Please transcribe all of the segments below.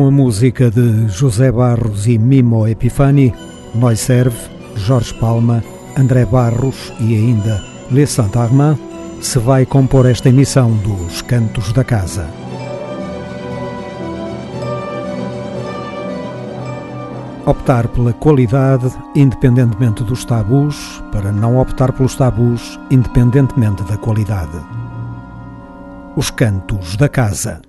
Com a música de José Barros e Mimo Epifani, Nós Serve, Jorge Palma, André Barros e ainda Le Saint-Armand, se vai compor esta emissão dos Cantos da Casa. Optar pela qualidade, independentemente dos tabus, para não optar pelos tabus, independentemente da qualidade. Os Cantos da Casa.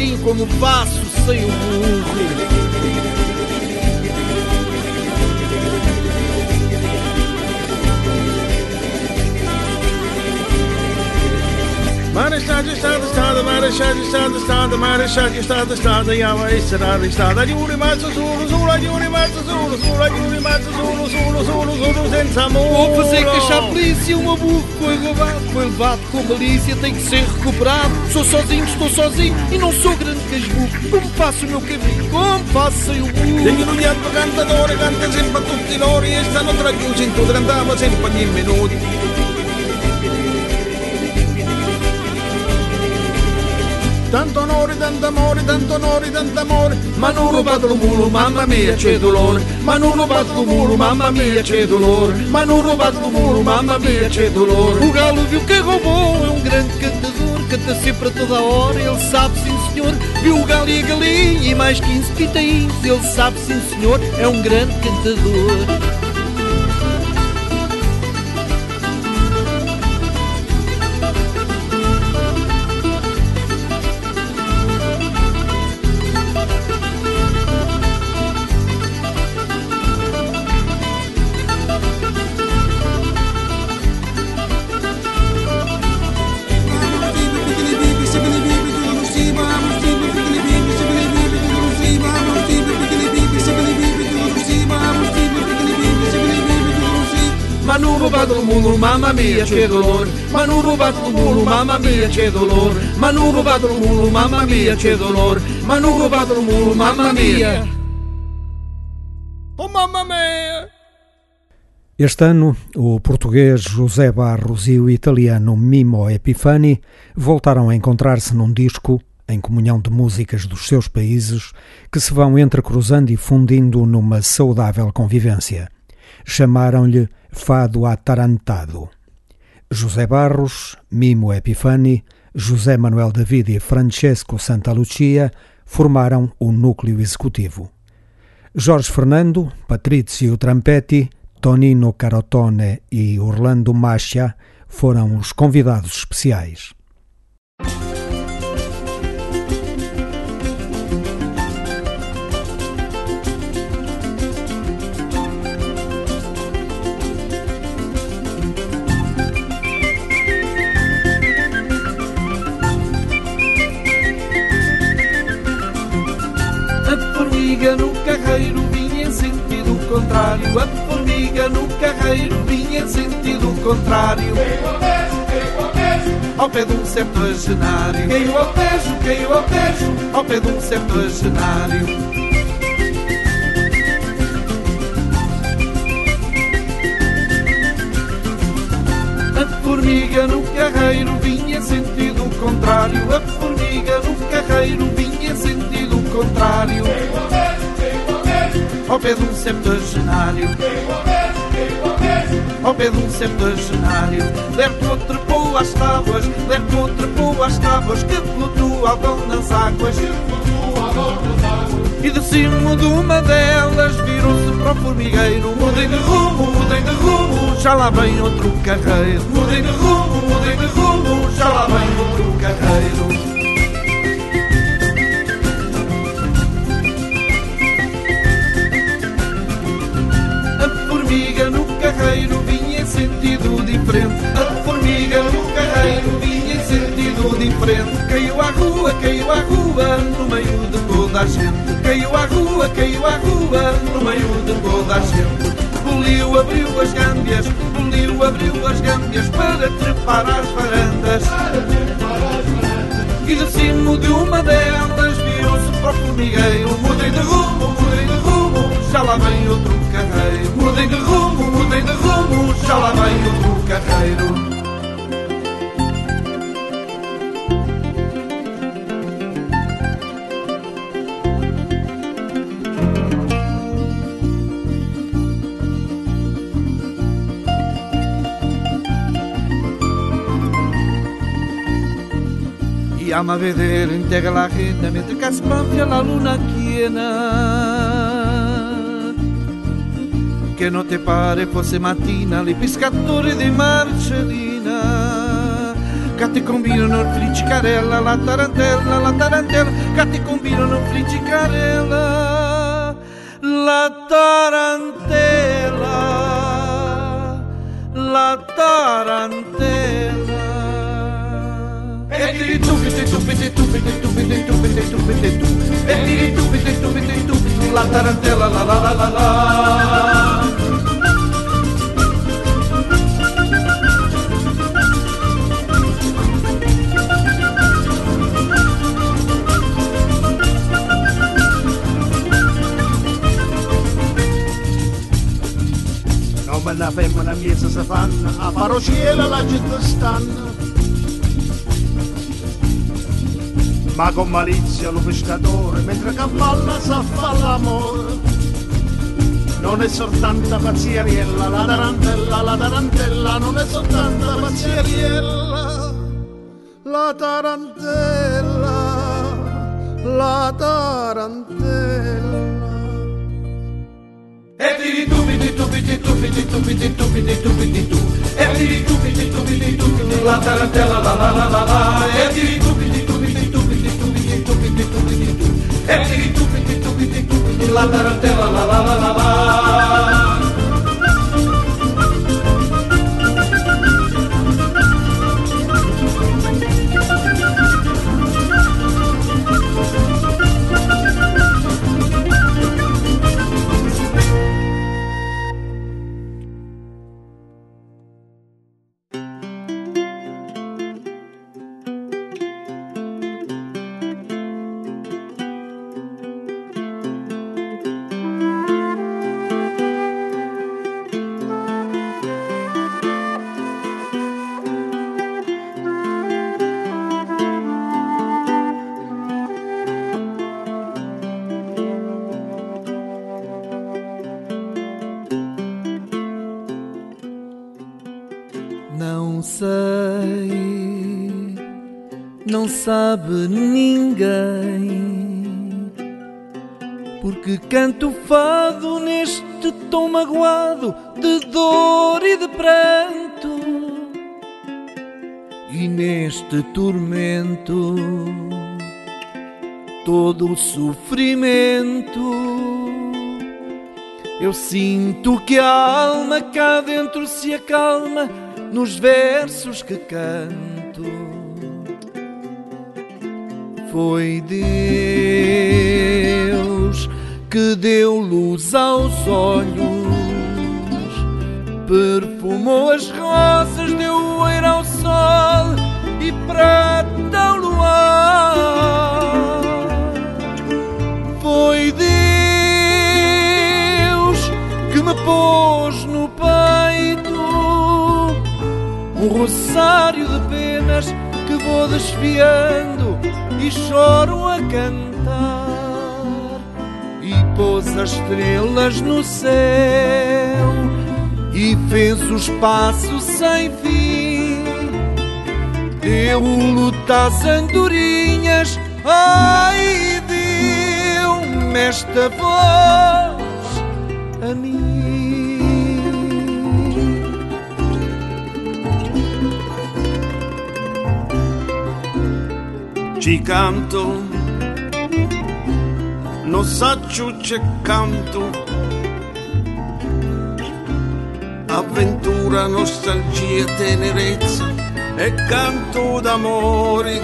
Sozinho. Como Estado, Estado, Marechal Estado, Estado, Yahweh Estado, Estado, Aiuti Mazzo Zulu, Zulu, Aiuti Mazzo Zulu, Zulu, Aiuti Mazzo Zulu, Zulu, Zulu, Zulu, senza muro. Vou fazer queixar a polícia, o meu burro foi roubado, foi levado com malícia, tem que ser recuperado. Sou sozinho, estou sozinho e não sou grande casburro. Como faço o meu caminho, como faço sem o burro? Tenho no diabo cantadore, canta sempre a tutti loro, e stanno tra chiusi in tutto, cantava sempre ogni minuto. Tanto onore, tanto amore, tanto onore, tanto amore. Ma non rubato il mulo, mamma mia c'è dolore. Ma non rubato il mulo, mamma mia c'è dolore. Ma non rubato il mulo, mamma mia c'è dolore. O galo viu que roubou, é um grande cantador Canta sempre a toda hora, ele sabe sim senhor. Viu o galo e a galinha e mais 15 pitainhos Ele sabe sim senhor, é um grande cantador mamma mia c'è dolore, ma non rubato il mulo, mamma mia c'è dolore, ma non rubato il mulo, mamma mia c'è dolore, ma non rubato il mulo, mamma mia. Oh mamma mia! Este ano, o português José Barros e o italiano Mimo Epifani voltaram a encontrar-se num disco em comunhão de músicas dos seus países que se vão entrecruzando e fundindo numa saudável convivência. Chamaram-lhe Fado Atarantado. José Barros, Mimo Epifani, José Manuel David e Francesco Santa Lucia formaram o núcleo executivo. Jorge Fernando, Patrício Trampetti, Tonino Carotone e Orlando Macha foram os convidados especiais. Formiga no carreiro vinha em sentido contrário. A formiga no carreiro vinha em sentido contrário. Ao pé de um septuagenário. Caiu ao tejo, caiu ao tejo, ao pé de um septuagenário. A formiga no carreiro vinha sentido contrário. A formiga no carreiro vinha sentido contrário. Ao pé de um septuagenário. Ao pé de um septuagenário, lerto trepou às tábuas, lerto trepou às tábuas que flutuavam nas águas. E de cima de uma delas virou-se para o formigueiro. Mudem de rumo, mudem de rumo, já lá vem outro carreiro. Mudem de rumo, mudem de rumo, já lá vem outro carreiro carreiro vinha em sentido diferente A formiga no carreiro vinha em sentido diferente Caiu à rua, caiu à rua, no meio de toda a gente Caiu à rua, caiu à rua, no meio de toda a gente. Boliu, abriu as gâmbias, boliu, abriu as gâmbias para trepar às varandas. E de cima de uma delas viu-se para o formigueiro. Mudem de rumo, mudem de rumo, já lá vem outro carreiro. Mudem de rumo, mudem de rumo, já lá vem outro carreiro. llama a vedere integra la mentre che spanfia la luna piena che ti pare fosse mattina i pescatori di Marcellina ti combinano il friccicarella la tarantella la tarantella che ti combinano il friccicarella la tarantella la tarantella tupiti tupiti la tarantella la la la la la Come la femmina miesa si fanno, a parociela la gente stanno ma con malizia lo pescatore, mentre cavalla sa fa l'amore. Non è soltanto pazzeriella, la tarantella, la tarantella, non è soltanto pazzeriella, la tarantella, la tarantella. E tiri tupiti tupiti tupiti tupiti tupiti tupiti tu E tiri tupiti tupiti tupiti la tarantella la la la la la E tiri tupiti e tiri tupi tupi tupi tupi la tarantella la la sabe ninguém. Porque canto fado neste tom magoado de dor e de pranto, e neste tormento todo o sofrimento. Eu sinto que a alma cá dentro se acalma nos versos que canto. Foi Deus que deu luz aos olhos, perfumou as rosas, deu oeiro ao sol e prata ao luar. Foi Deus que me pôs no peito um rosário de penas que vou desfiando e choro a cantar e pôs as estrelas no céu e fez o espaço sem fim. Deu luta às andorinhas, ai, deu-me esta voz a mim. Ci canto non saccio c'è canto. Avventura, nostalgia, tenerezza e canto d'amore.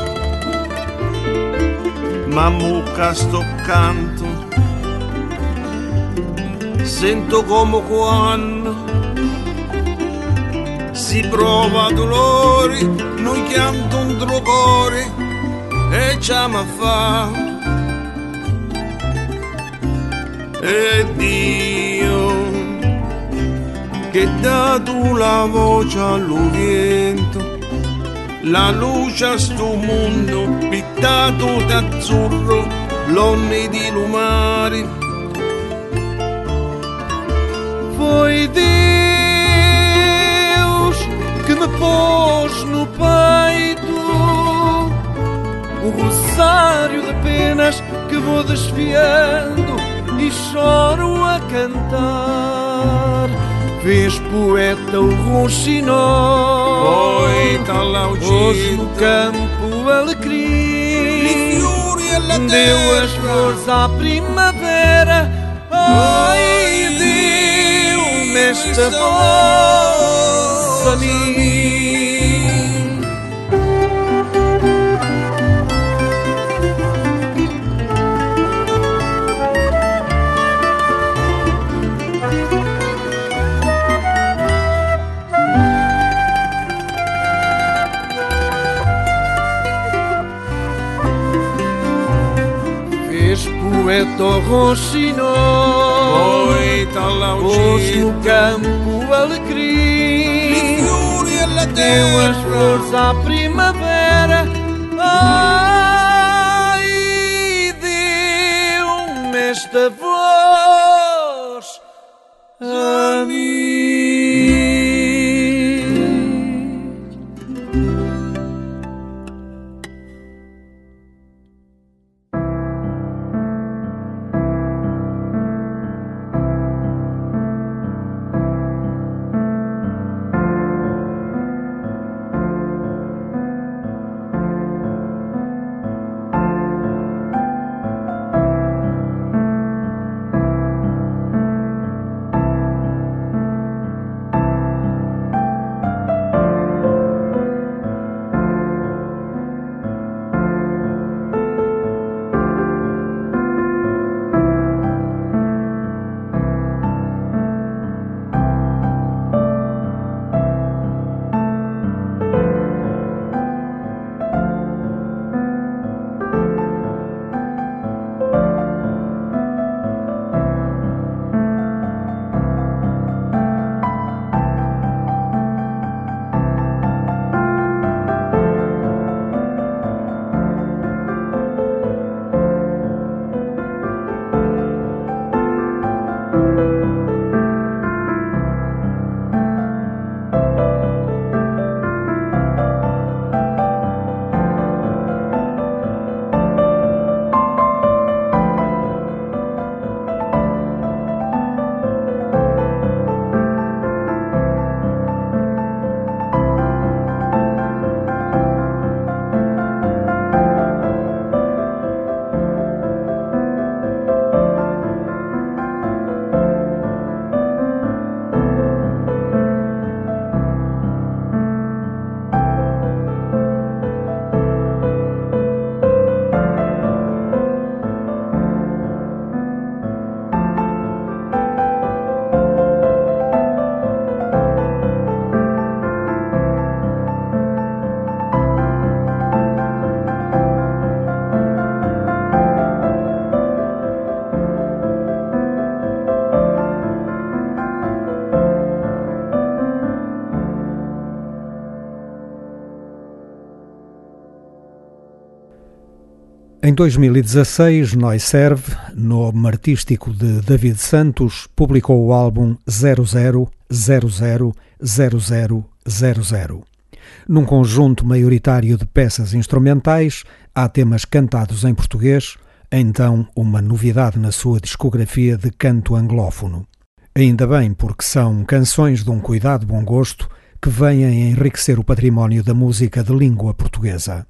Ma mucca sto canto sento come quando si prova dolore non chianto un drogore e già ma fa e Dio che dato la voce all'Oriente, la luce a sto mondo pittato d'azzurro, l'onne di lumare. Foi Deus que me pôs no peito o rosário de penas que vou desfiando e choro a cantar. Fez poeta o rouxinol, poeta hoje no campo alecrim, deu as flores à primavera, ai, deu-me esta voz a mim. Poeta rouxinol Poeta Hoje no campo alecrim. Deu as flores à 2016, Noi Serve, nome artístico de David Santos, publicou o álbum 00000000. Num conjunto maioritário de peças instrumentais, há temas cantados em português, então uma novidade na sua discografia de canto anglófono. Ainda bem, porque são canções de um cuidado bom gosto que vêm a enriquecer o património da música de língua portuguesa.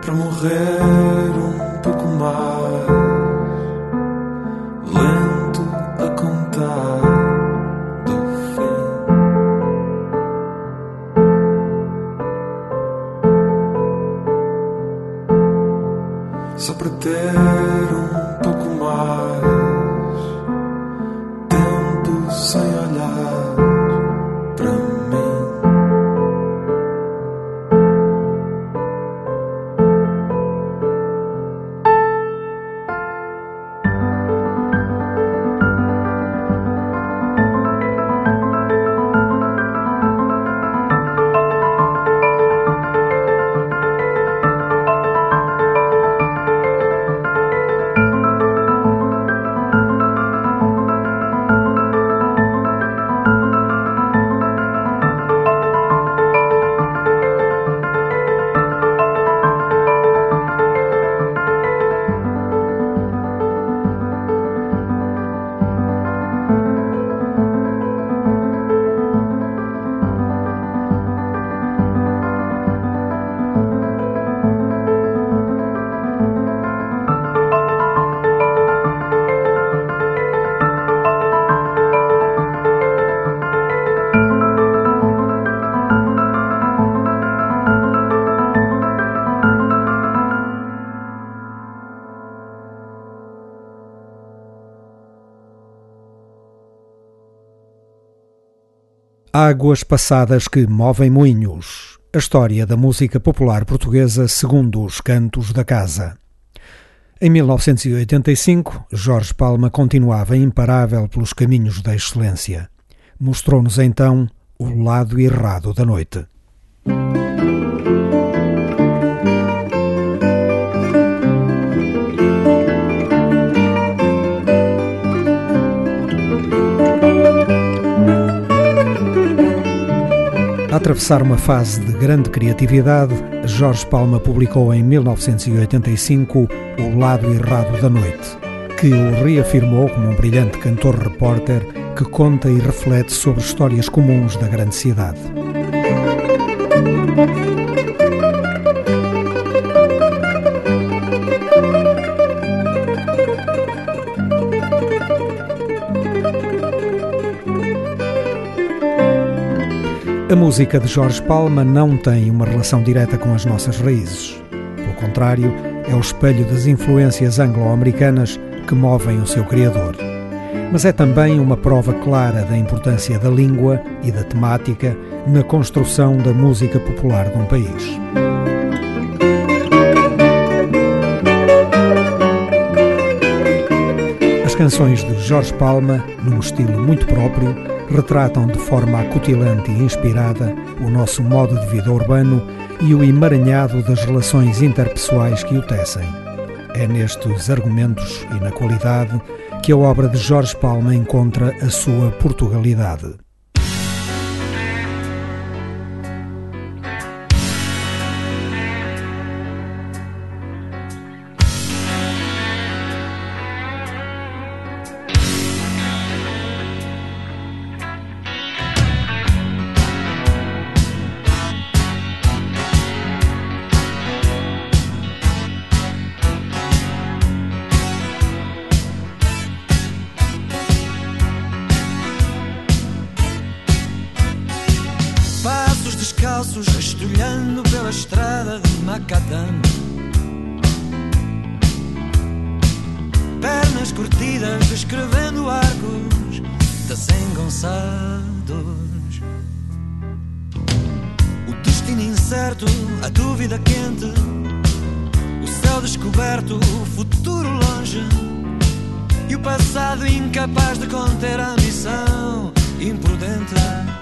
Para morrer um pouco mais. Águas passadas que movem moinhos. A história da música popular portuguesa segundo os cantos da casa. Em 1985, Jorge Palma continuava imparável pelos caminhos da excelência. Mostrou-nos então o lado errado da noite. A atravessar uma fase de grande criatividade, Jorge Palma publicou em 1985 O Lado Errado da Noite, que o reafirmou como um brilhante cantor-repórter que conta e reflete sobre histórias comuns da grande cidade. Música de Jorge Palma não tem uma relação direta com as nossas raízes. Pelo contrário, é o espelho das influências anglo-americanas que movem o seu criador. Mas é também uma prova clara da importância da língua e da temática na construção da música popular de um país. As canções de Jorge Palma, num estilo muito próprio, retratam de forma acutilante e inspirada o nosso modo de vida urbano e o emaranhado das relações interpessoais que o tecem. É nestes argumentos e na qualidade que a obra de Jorge Palma encontra a sua Portugalidade. a dúvida quente, o céu descoberto, o futuro longe e o passado incapaz de conter a ambição imprudente.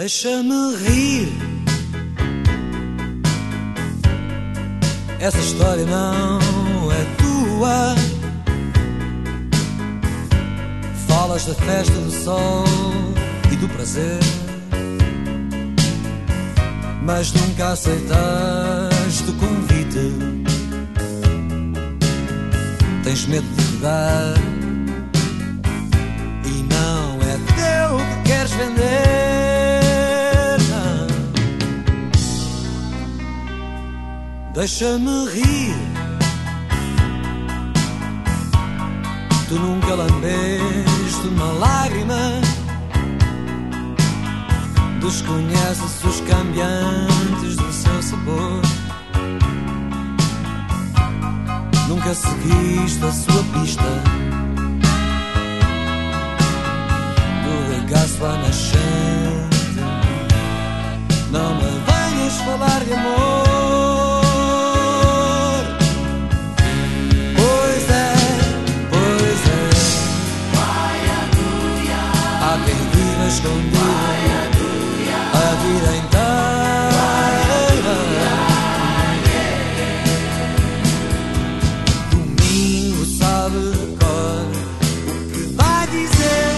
Deixa-me rir. Essa história não é tua. Falas da festa do sol e do prazer, mas nunca aceitaste o convite. Tens medo de dar e não é teu que queres vender. Deixa-me rir. Tu nunca lambeste uma lágrima. Desconheces os cambiantes do seu sabor. Nunca seguiste a sua pista. Do regaço à nascente. Não me venhas falar de amor. A vida inteira. Domingo sabe de que vai dizer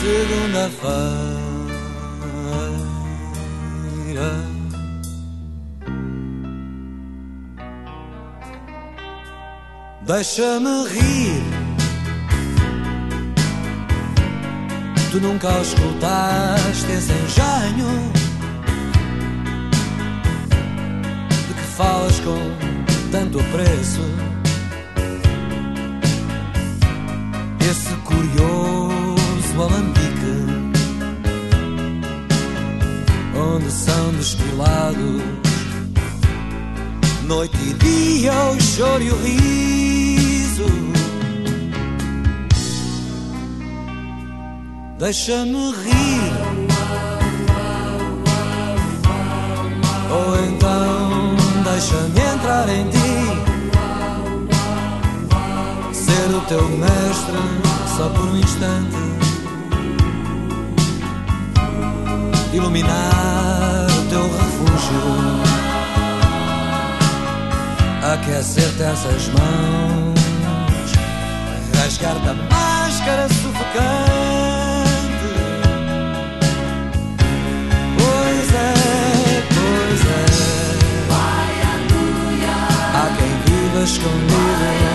segunda-feira. Deixa-me rir. Tu nunca escutaste esse engenho de que falas com tanto apreço. Esse curioso alambique onde são destilados noite e dia o choro e o riso. Deixa-me rir. Ou então deixa-me entrar em ti. Ser o teu mestre só por um instante. Iluminar o teu refúgio aquecer-te essas mãos, rasgar-te a máscara sufocante. Quem viva escondido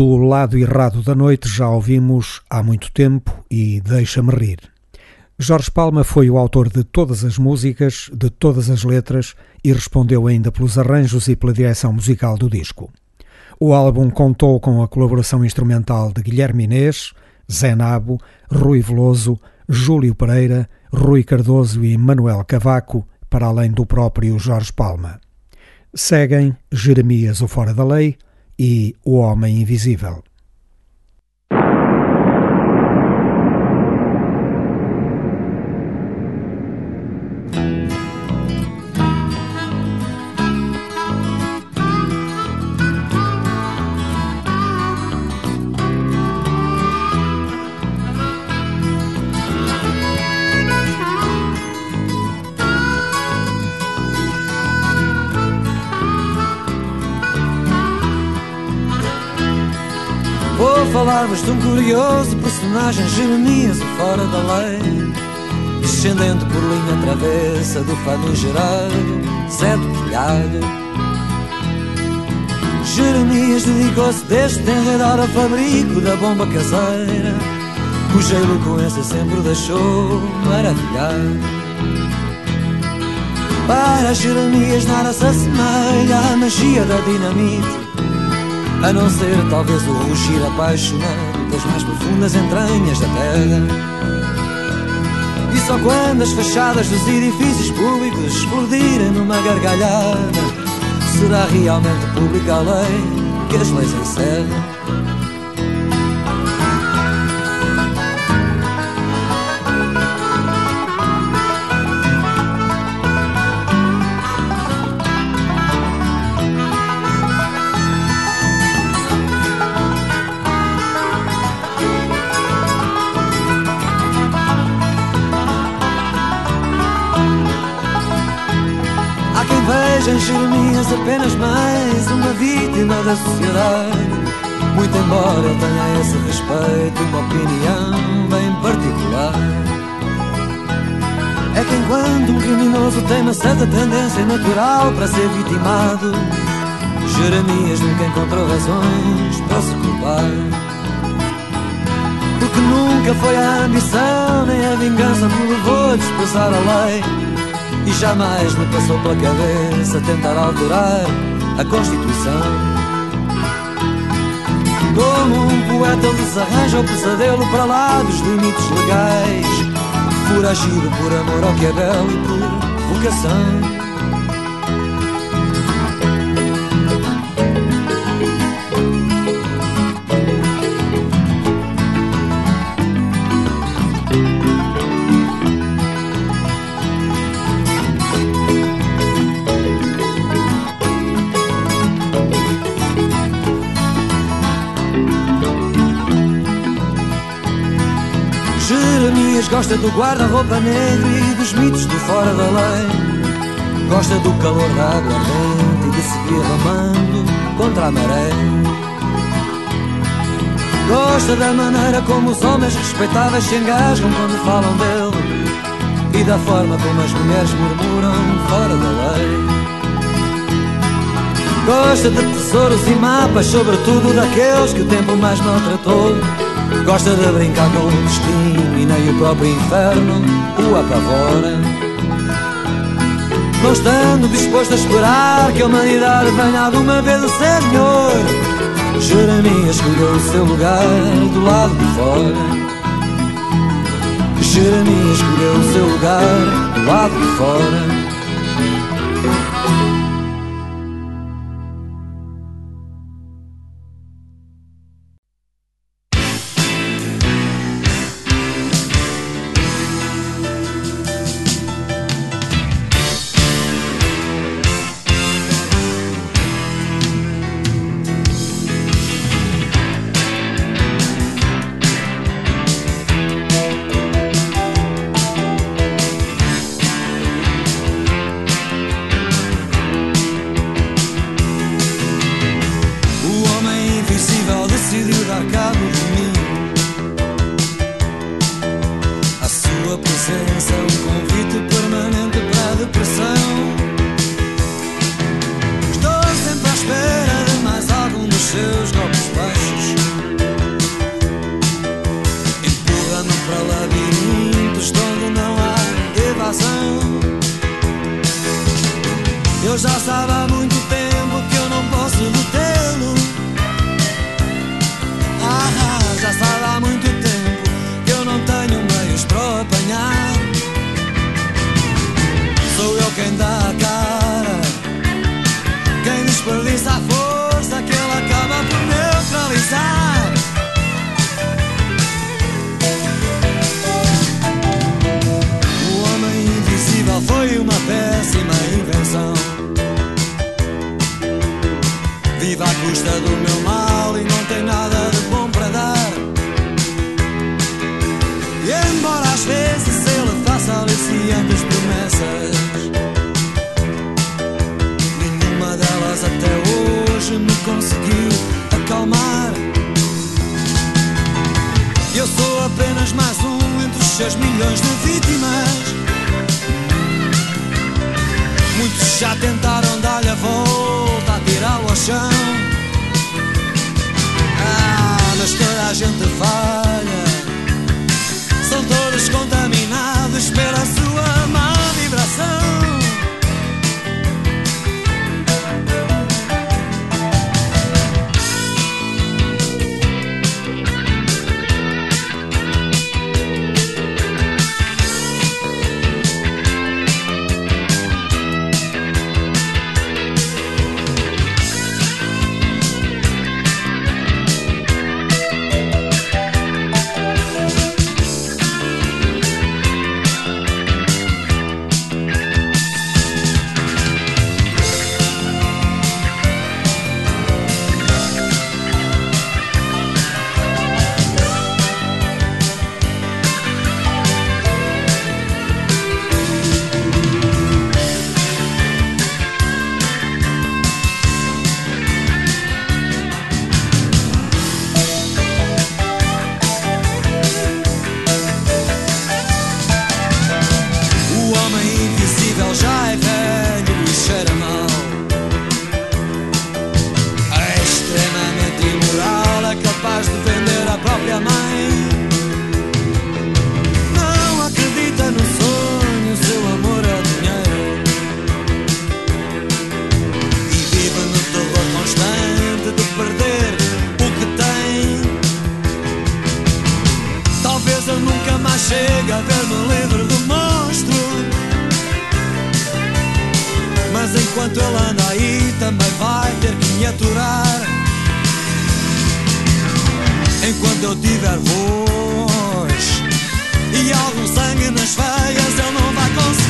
Do lado errado da noite já ouvimos há muito tempo e deixa-me rir. Jorge Palma foi o autor de todas as músicas, de todas as letras e respondeu ainda pelos arranjos e pela direção musical do disco. O álbum contou com a colaboração instrumental de Guilherme Inês, Zé Nabo, Rui Veloso, Júlio Pereira, Rui Cardoso e Manuel Cavaco, para além do próprio Jorge Palma. Seguem Jeremias o Fora da Lei e O Homem Invisível. Falar-vos de um curioso personagem Jeremias fora da lei Descendente por linha travessa do famigerado Zé do Telhado. Jeremias dedicou-se desde enredar a fabrico da bomba caseira Cuja eloquência sempre deixou maravilhado. Para Jeremias nada se assemelha à magia da dinamite a não ser talvez o rugir apaixonado das mais profundas entranhas da terra. E só quando as fachadas dos edifícios públicos explodirem numa gargalhada, será realmente pública a lei que as leis encerram. Veja em Jeremias apenas mais uma vítima da sociedade. Muito embora eu tenha esse respeito uma opinião bem particular. É que enquanto um criminoso tem uma certa tendência natural para ser vitimado, Jeremias nunca encontrou razões para se culpar. Porque nunca foi a ambição nem a vingança que o levou a desprezar a lei e jamais me passou pela cabeça tentar alterar a Constituição. Como um poeta desarranja o pesadelo para lá dos limites legais, foragido por amor ao que é belo e por vocação. Gosta do guarda-roupa negro e dos mitos de fora da lei. Gosta do calor da água ardente e de seguir remando contra a maré. Gosta da maneira como os homens respeitáveis se engasgam quando falam dele e da forma como as mulheres murmuram fora da lei. Gosta de tesouros e mapas, sobretudo daqueles que o tempo mais maltratou. Gosta de brincar com o destino e nem o próprio inferno o apavora. Não estando disposto a esperar que a humanidade venha alguma vez a ser melhor, Jeremias escolheu o seu lugar do lado de fora. Jeremias escolheu o seu lugar do lado de fora. Mas enquanto ele anda aí, também vai ter que me aturar. Enquanto eu tiver voz e algum sangue nas veias, ele não vai conseguir.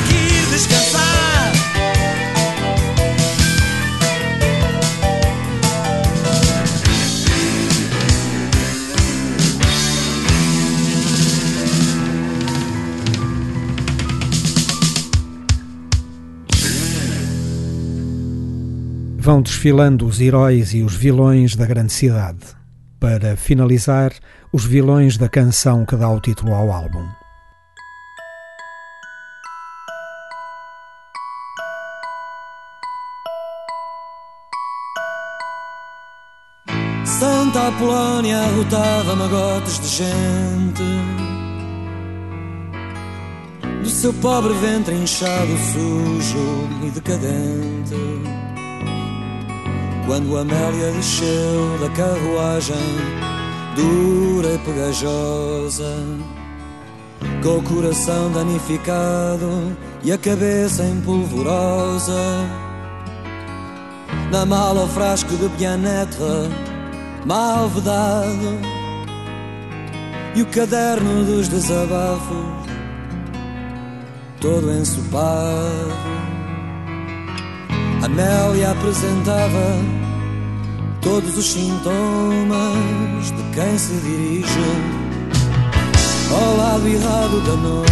Vão desfilando os heróis e os vilões da grande cidade. Para finalizar, os vilões da canção que dá o título ao álbum. Santa Apolónia arrotava magotes de gente Do seu pobre ventre inchado, sujo e decadente quando Amélia desceu da carruagem, dura e pegajosa, com o coração danificado e a cabeça empolvorosa. Na mala o frasco de pianetra, mal vedado, e o caderno dos desabafos, todo ensopado. Amélia apresentava todos os sintomas de quem se dirige ao lado errado da noite.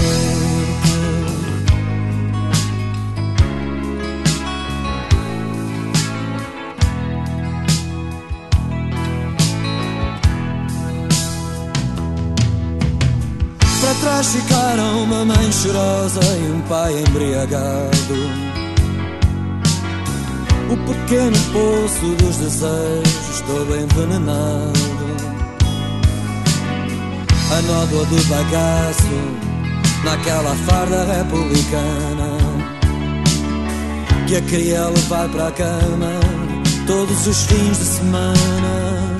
Para trás ficaram uma mãe chorosa e um pai embriagado. O pequeno poço dos desejos todo envenenado. A nódoa do bagaço Naquela farda republicana Que a queria levar para a cama Todos os fins de semana.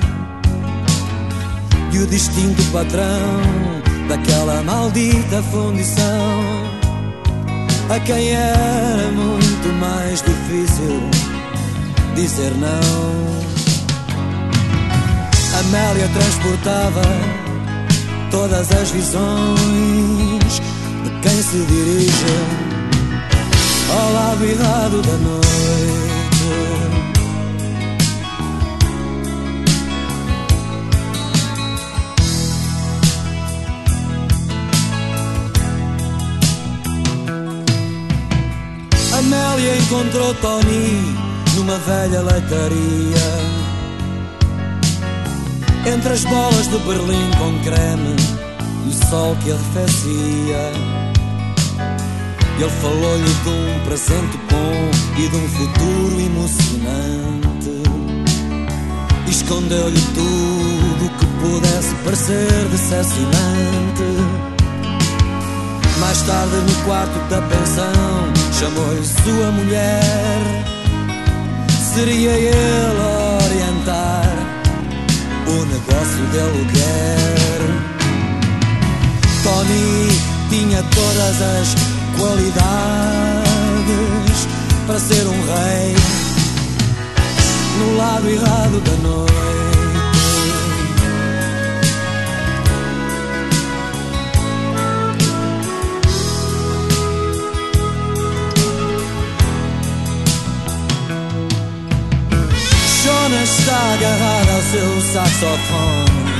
E o distinto patrão Daquela maldita fundição A quem era muito mais difícil dizer não. Amélia transportava todas as visões de quem se dirige ao lado errado da noite. Amélia encontrou Tony numa velha leitaria. Entre as bolas de Berlim com creme e o sol que arrefecia. Ele falou-lhe de um presente bom e de um futuro emocionante. Escondeu-lhe tudo que pudesse parecer decepcionante. Mais tarde, no quarto da pensão, chamou-lhe sua mulher. Seria ele a orientar o negócio de aluguer. Tony tinha todas as qualidades para ser um rei no lado errado da noite. Jonas está agarrado ao seu saxofone.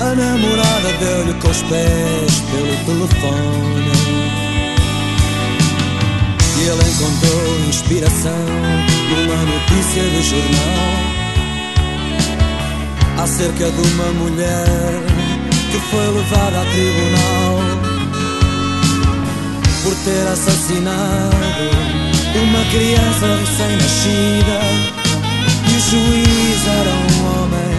A namorada deu-lhe com os pés pelo telefone. E ele encontrou inspiração numa notícia de jornal acerca de uma mulher que foi levada a tribunal por ter assassinado uma criança recém-nascida. E o juiz era um homem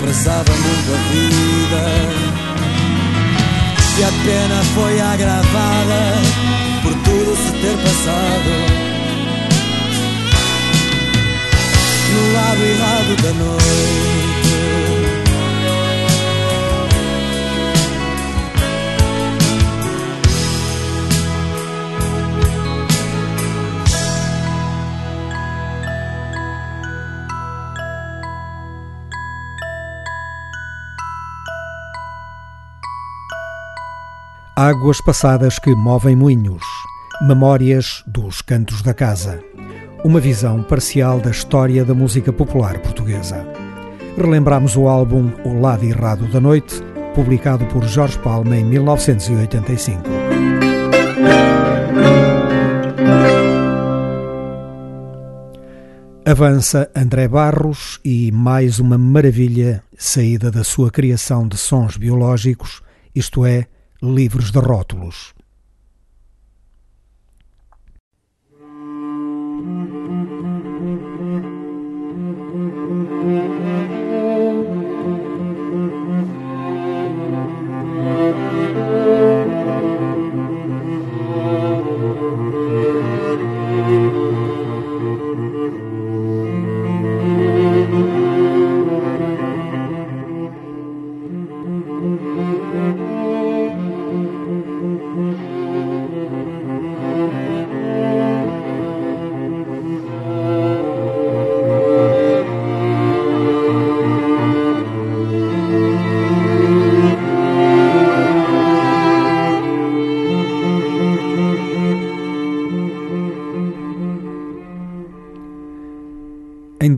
prezava muito a vida. E a pena foi agravada por tudo se ter passado no lado errado da noite. Águas passadas que movem moinhos. Memórias dos Cantos da Casa. Uma visão parcial da história da música popular portuguesa. Relembramos o álbum O Lado Errado da Noite, publicado por Jorge Palma em 1985. Avança André Barros e mais uma maravilha saída da sua criação de sons biológicos, isto é, livres de rótulos.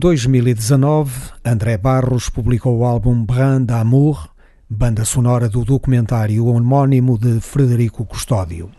2019, André Barros publicou o álbum Brand d'Amour, banda sonora do documentário homónimo de Frederico Custódio.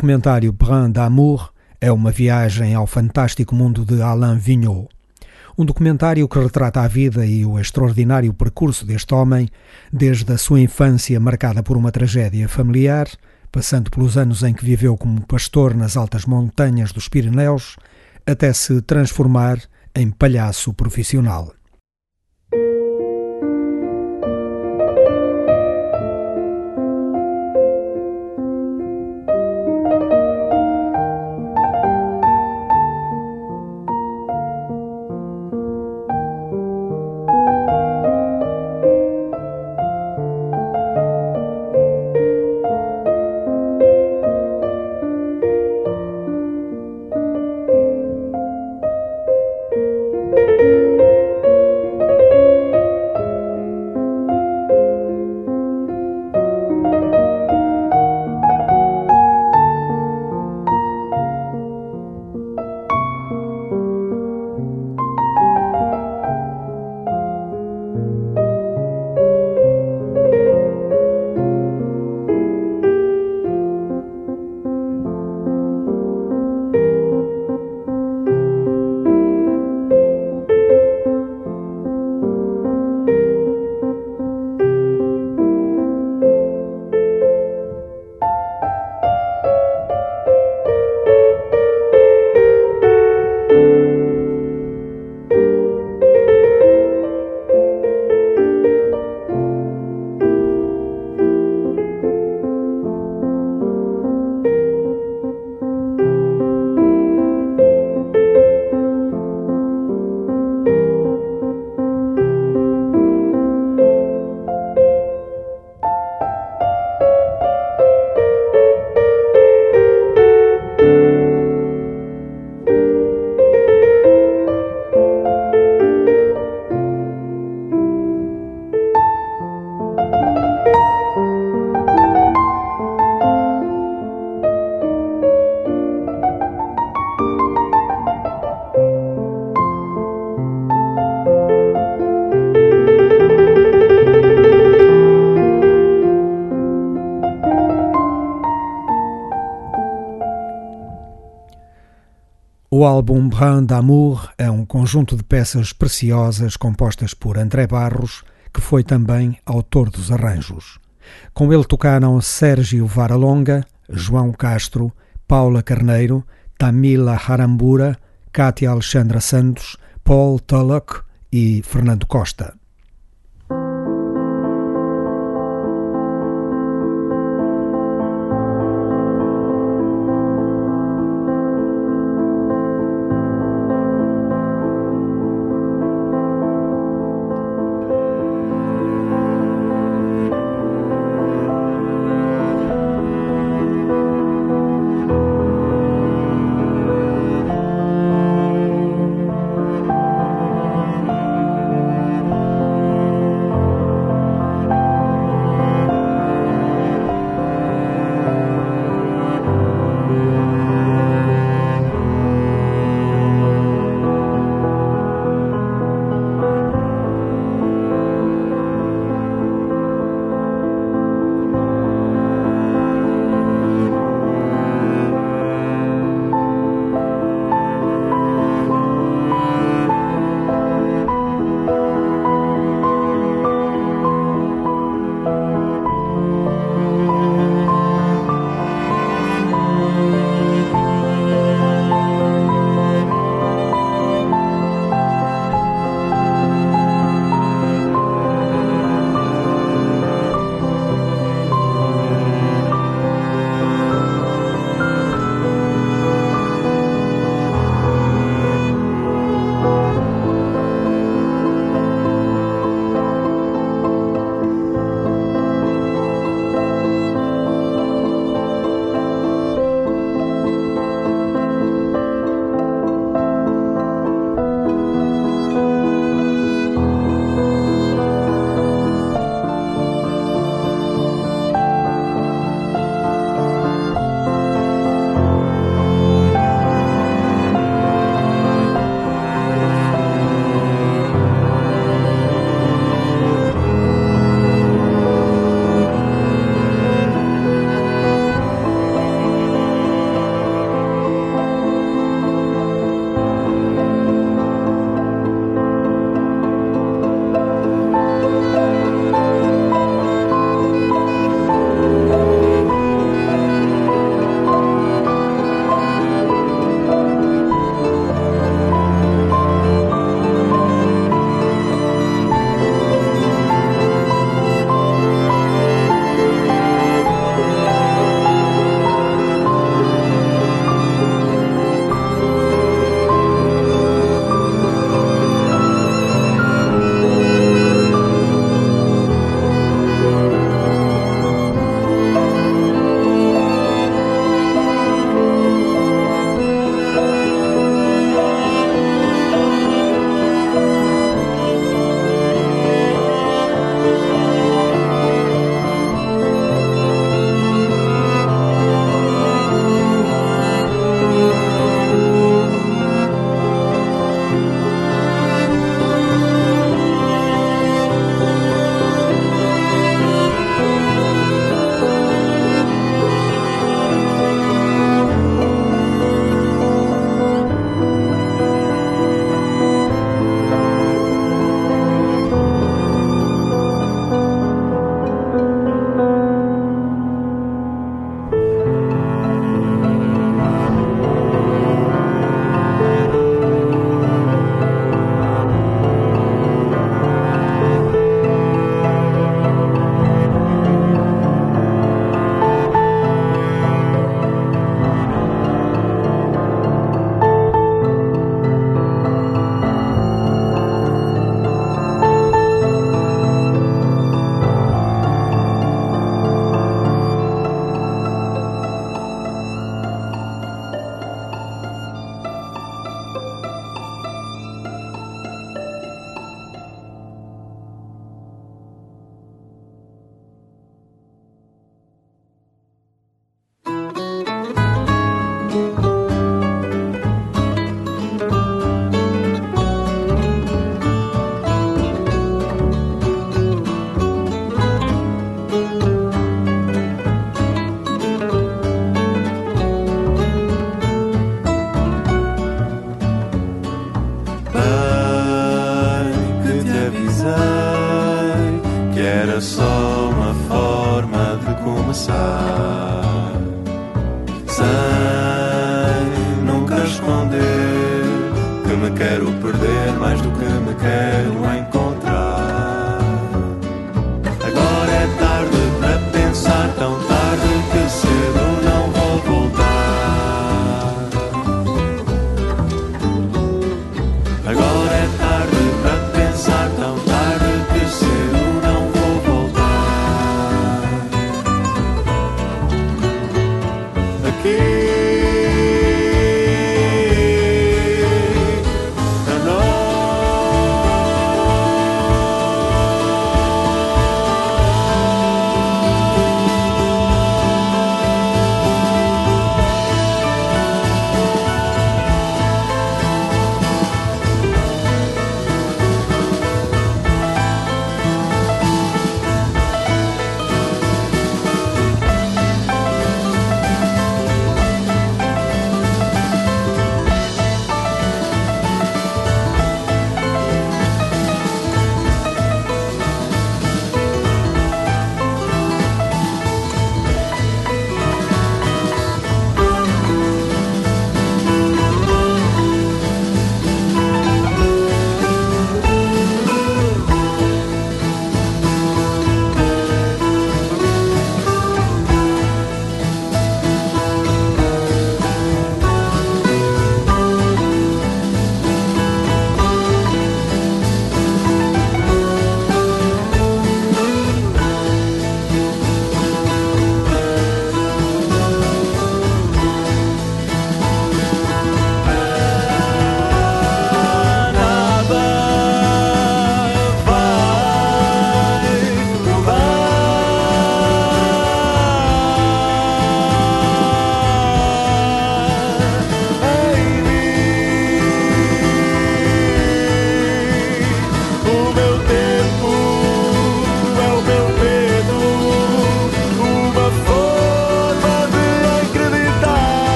Documentário Brin d'Amour é uma viagem ao fantástico mundo de Alain Vigneault. Um documentário que retrata a vida e o extraordinário percurso deste homem, desde a sua infância marcada por uma tragédia familiar, passando pelos anos em que viveu como pastor nas altas montanhas dos Pirineus, até se transformar em palhaço profissional. O álbum Brin d'Amour é um conjunto de peças preciosas compostas por André Barros, que foi também autor dos arranjos. Com ele tocaram Sérgio Varalonga, João Castro, Paula Carneiro, Tamila Harambura, Cátia Alexandra Santos, Paul Tullock e Fernando Costa.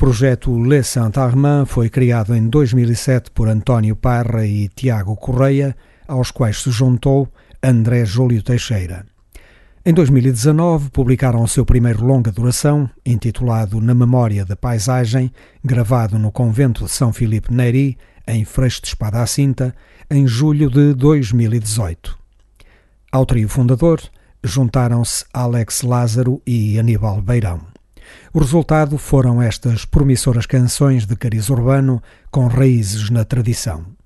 Projeto Le Saint-Armand foi criado em 2007 por António Parra e Tiago Correia, aos quais se juntou André Júlio Teixeira. Em 2019 publicaram o seu primeiro longa duração, intitulado Na Memória da Paisagem, gravado no convento de São Filipe Neri, em Freixo de Espada à Cinta, em julho de 2018. Ao trio fundador juntaram-se Alex Lázaro e Aníbal Beirão. O resultado foram estas promissoras canções de cariz urbano com raízes na tradição.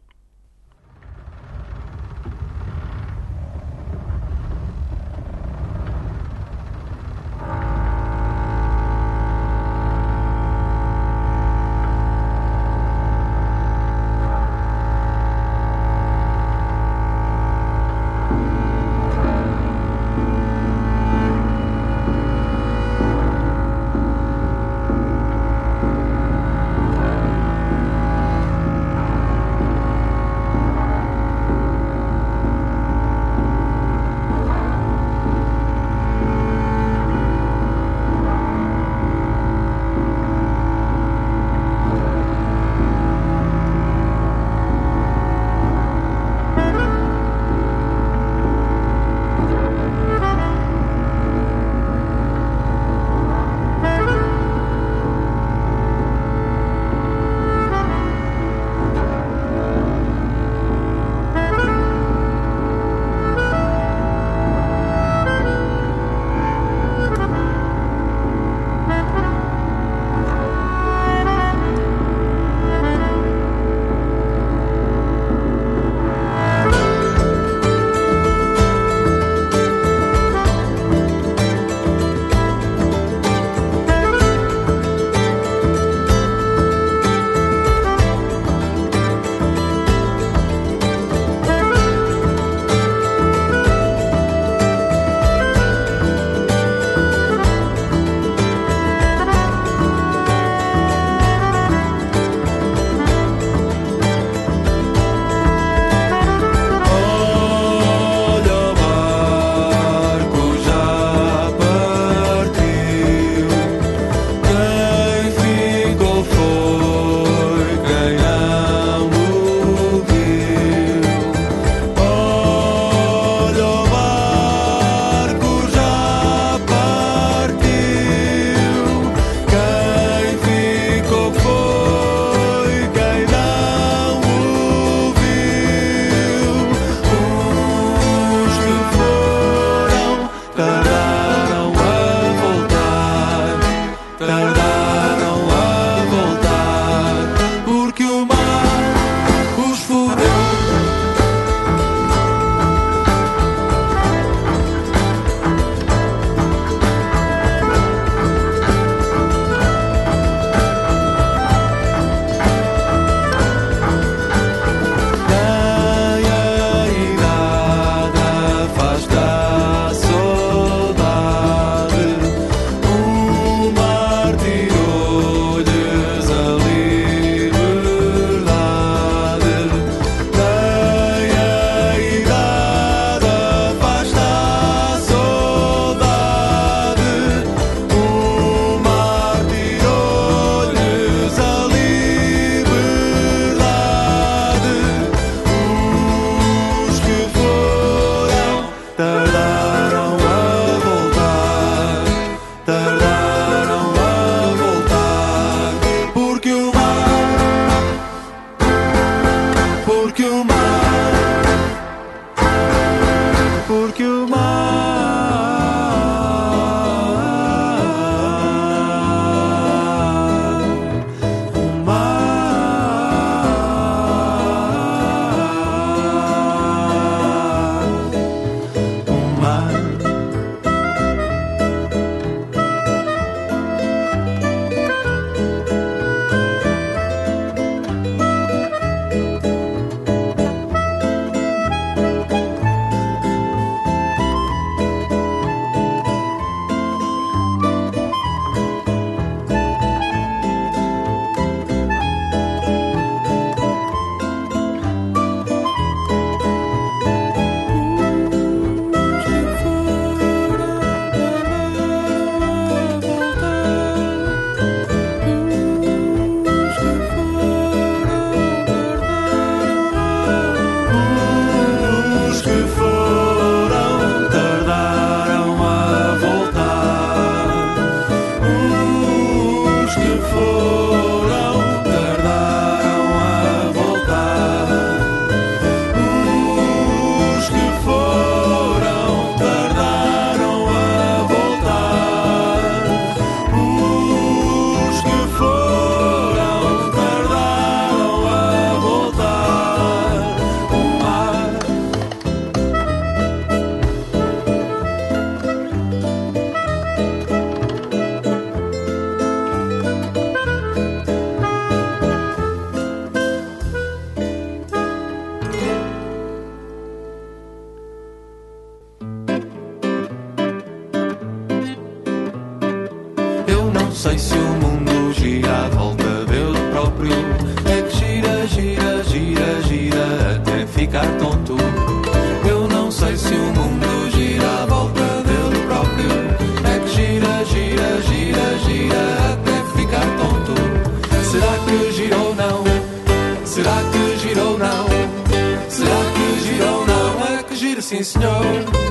Que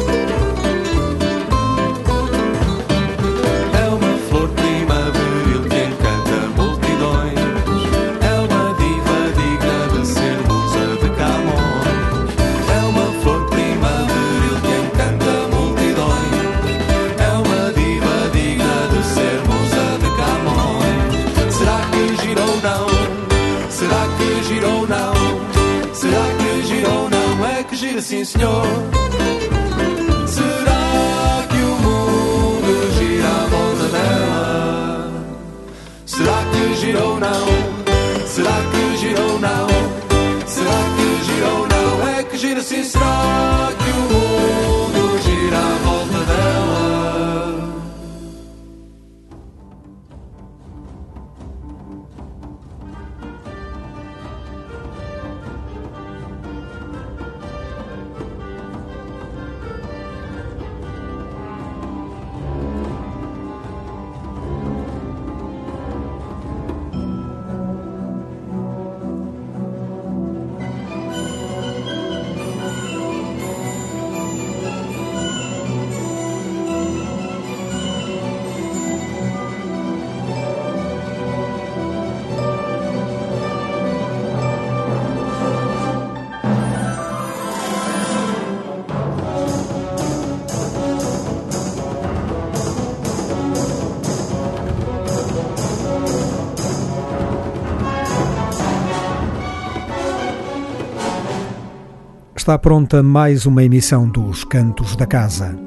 Está pronta mais uma emissão dos Cantos da Casa,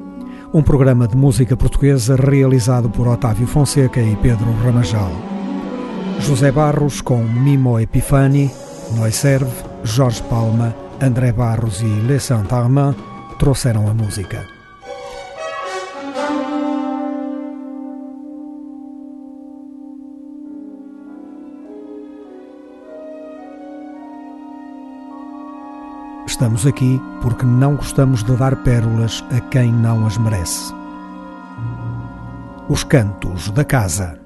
um programa de música portuguesa realizado por Otávio Fonseca e Pedro Ramajal. José Barros com Mimo Epifani, Noiserve, Jorge Palma, André Barros e Le Saint-Armand trouxeram a música. Estamos aqui porque não gostamos de dar pérolas a quem não as merece. Os Cantos da Casa